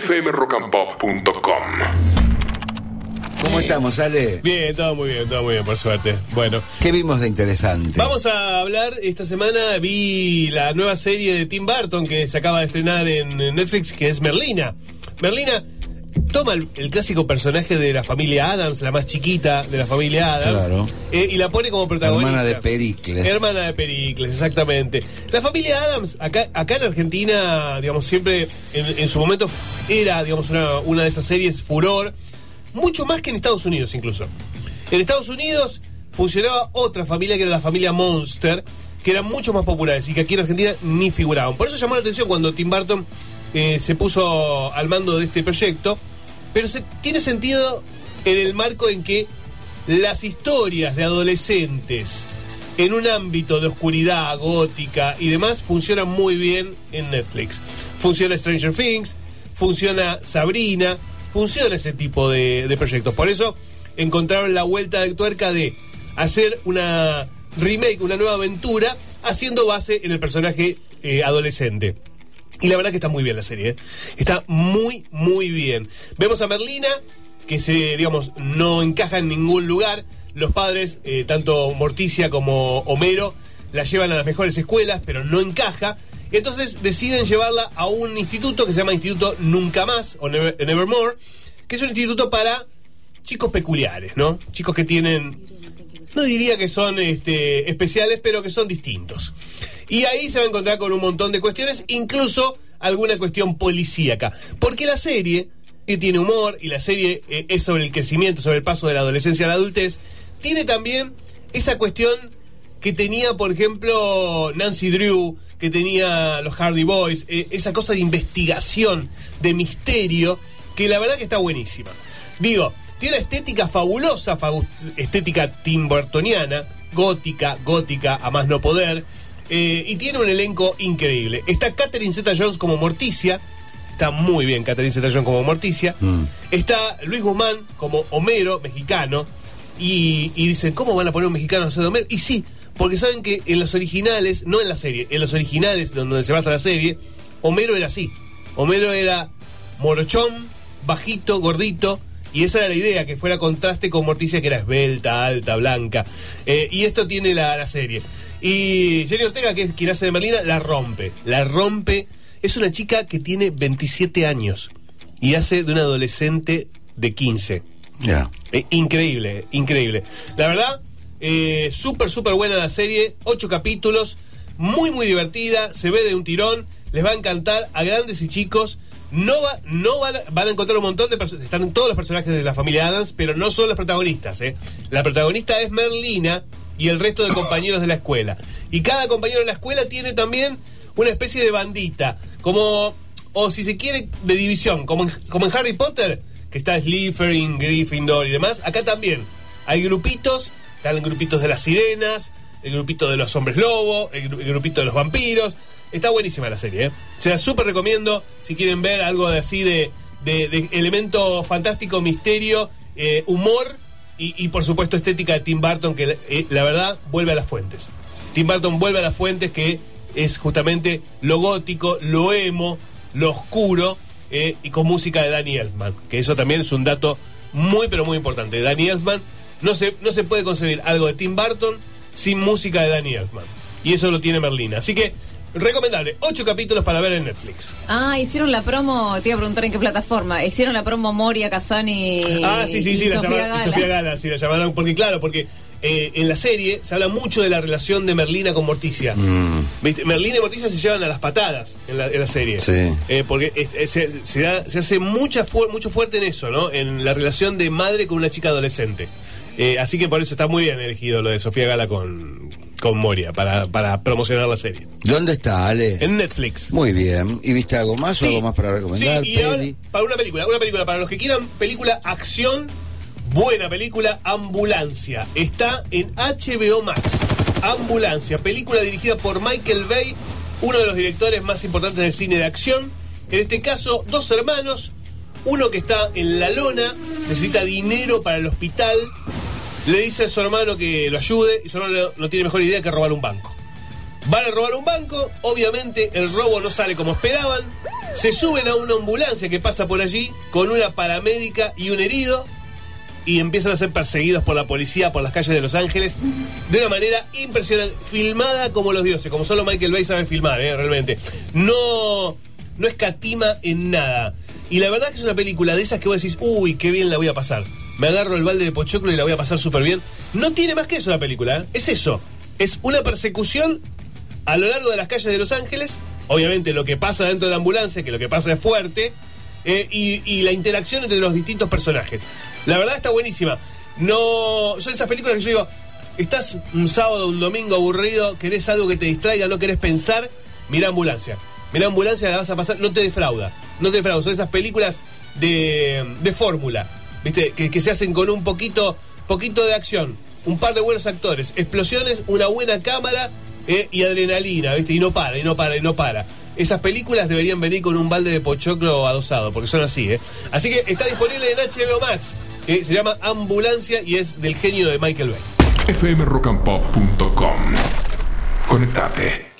fmrockandpop.com. ¿Cómo estamos, Ale? Bien, todo muy bien, todo muy bien, por suerte. Bueno, ¿Qué vimos de interesante? vamos a hablar, esta semana vi la nueva serie de Tim Burton que se acaba de estrenar en Netflix, que es Merlina. Merlina toma el, el clásico personaje de la familia Adams, la más chiquita de la familia Adams, Claro. eh, y la pone como protagonista. Hermana de Pericles. Hermana de Pericles, exactamente. La familia Adams, acá, acá en Argentina, digamos, siempre en, en su momento era, digamos, una, una de esas series furor, mucho más que en Estados Unidos incluso. En Estados Unidos funcionaba otra familia que era la familia Monster, que eran mucho más populares y que aquí en Argentina ni figuraban. Por eso llamó la atención cuando Tim Burton eh, se puso al mando de este proyecto, pero se, tiene sentido en el marco en que las historias de adolescentes en un ámbito de oscuridad gótica y demás funcionan muy bien en Netflix. Funciona Stranger Things, funciona Sabrina, funciona ese tipo de, de proyectos. Por eso encontraron la vuelta de tuerca de hacer una remake, una nueva aventura, haciendo base en el personaje eh, adolescente. Y la verdad que está muy bien la serie, ¿eh? está muy, muy bien. Vemos a Merlina, que se, digamos, no encaja en ningún lugar. Los padres, eh, tanto Morticia como Homero, la llevan a las mejores escuelas, pero no encaja. Entonces deciden llevarla a un instituto que se llama Instituto Nunca Más, o Never- Nevermore, que es un instituto para chicos peculiares, ¿no? Chicos que tienen no diría que son este, especiales, pero que son distintos. Y ahí se va a encontrar con un montón de cuestiones, incluso alguna cuestión policíaca. Porque la serie eh, tiene humor y la serie eh, es sobre el crecimiento, sobre el paso de la adolescencia a la adultez, tiene también esa cuestión que tenía, por ejemplo, Nancy Drew, que tenía los Hardy Boys, eh, esa cosa de investigación, de misterio, que la verdad que está buenísima. Digo, tiene una estética fabulosa, estética timbertoniana, gótica, gótica, a más no poder, eh, y tiene un elenco increíble. Está Catherine Zeta-Jones como Morticia, está muy bien Catherine Zeta-Jones como Morticia. Está Luis Guzmán como Homero, mexicano, y, y dicen, ¿cómo van a poner un mexicano a de Homero? Y sí, porque saben que en los originales, no en la serie, en los originales donde se basa la serie, Homero era así. Homero era morochón, bajito, gordito, y esa era la idea, que fuera contraste con Morticia, que era esbelta, alta, blanca. Eh, y esto tiene la, la serie. Y Jenny Ortega, que es quien hace de Merlina, la rompe. La rompe. Es una chica que tiene 27 años y hace de una adolescente de 15. Ya. Eh, increíble, increíble. La verdad, eh, súper, súper buena la serie. Ocho capítulos, muy, muy divertida. Se ve de un tirón. Les va a encantar a grandes y chicos. No, va, no van, van a encontrar un montón de personas. Están todos los personajes de la familia Adams, pero no son los protagonistas. ¿eh? La protagonista es Merlina y el resto de compañeros de la escuela. Y cada compañero de la escuela tiene también una especie de bandita. Como, o si se quiere, de división. Como en, como en Harry Potter, que está Slytherin, Gryffindor y demás. Acá también hay grupitos. Están grupitos de las sirenas, el grupito de los hombres lobo, el, gru- el grupito de los vampiros. Está buenísima la serie, ¿eh? Se la súper recomiendo si quieren ver algo de así de, de- elemento fantástico, misterio, eh, humor y, y, por supuesto estética de Tim Burton, que eh, la verdad vuelve a las fuentes. Tim Burton vuelve a las fuentes que es justamente lo gótico, lo emo, lo oscuro eh, y con música de Danny Elfman, que eso también es un dato muy pero muy importante. Danny Elfman no se, no se puede concebir algo de Tim Burton sin música de Danny Elfman. Y eso lo tiene Merlina. Así que recomendable, ocho capítulos para ver en Netflix. Ah, hicieron la promo, te iba a preguntar en qué plataforma. Hicieron la promo Moria Kazani y, Ah, sí, sí, y sí, la Sofía llamaron, Gala. Sofía Gala, sí, la llamaron, porque claro, porque eh, en la serie se habla mucho de la relación de Merlina con Morticia. ¿Viste? Merlina y Morticia se llevan a las patadas en la, en la serie. Sí. Eh, porque es- es- se, se da- se hace mucha fu- mucho fuerte en eso, ¿no? En la relación de madre con una chica adolescente. Eh, así que por eso está muy bien elegido lo de Sofía Gala con, con Moria, para, para promocionar la serie. ¿Dónde está, Ale? En Netflix. Muy bien. ¿Y viste algo más o algo más para recomendar? Sí, y ahora, para una película, una película, para los que quieran película acción, buena película, Ambulancia. Está en HBO Max. Ambulancia, película dirigida por Michael Bay, uno de los directores más importantes del cine de acción. En este caso, dos hermanos, uno que está en la lona, necesita dinero para el hospital, le dice a su hermano que lo ayude y su hermano no tiene mejor idea que robar un banco. Van a robar un banco, obviamente el robo no sale como esperaban, Se suben a una ambulancia que pasa por allí con una paramédica y un herido y empiezan a ser perseguidos por la policía por las calles de Los Ángeles de una manera impresionante, filmada como los dioses, como solo Michael Bay sabe filmar, ¿eh? realmente. No, no escatima en nada. Y la verdad que es una película de esas que vos decís, uy, qué bien la voy a pasar. Me agarro el balde de pochoclo y la voy a pasar súper bien. No tiene más que eso la película, ¿eh? es eso. Es una persecución a lo largo de las calles de Los Ángeles. Obviamente lo que pasa dentro de la ambulancia, que lo que pasa es fuerte. eh, y, la interacción entre los distintos personajes. La verdad está buenísima. No. Son esas películas que yo digo. Estás un sábado, un domingo aburrido, querés algo que te distraiga, no querés pensar, mira ambulancia. Mira ambulancia, la vas a pasar, no te defrauda. No te defrauda. Son esas películas de fórmula, ¿viste? Que, se hacen con un poquito, poquito de acción, un par de buenos actores, explosiones, una buena cámara eh, y adrenalina, ¿viste? Y no para, y no para, y no para. Esas películas deberían venir con un balde de pochoclo adosado, porque son así, ¿eh? Así que está disponible en HBO Max, que se llama Ambulancia y es del genio de Michael Bay. fmrockandpop.com. Conectate.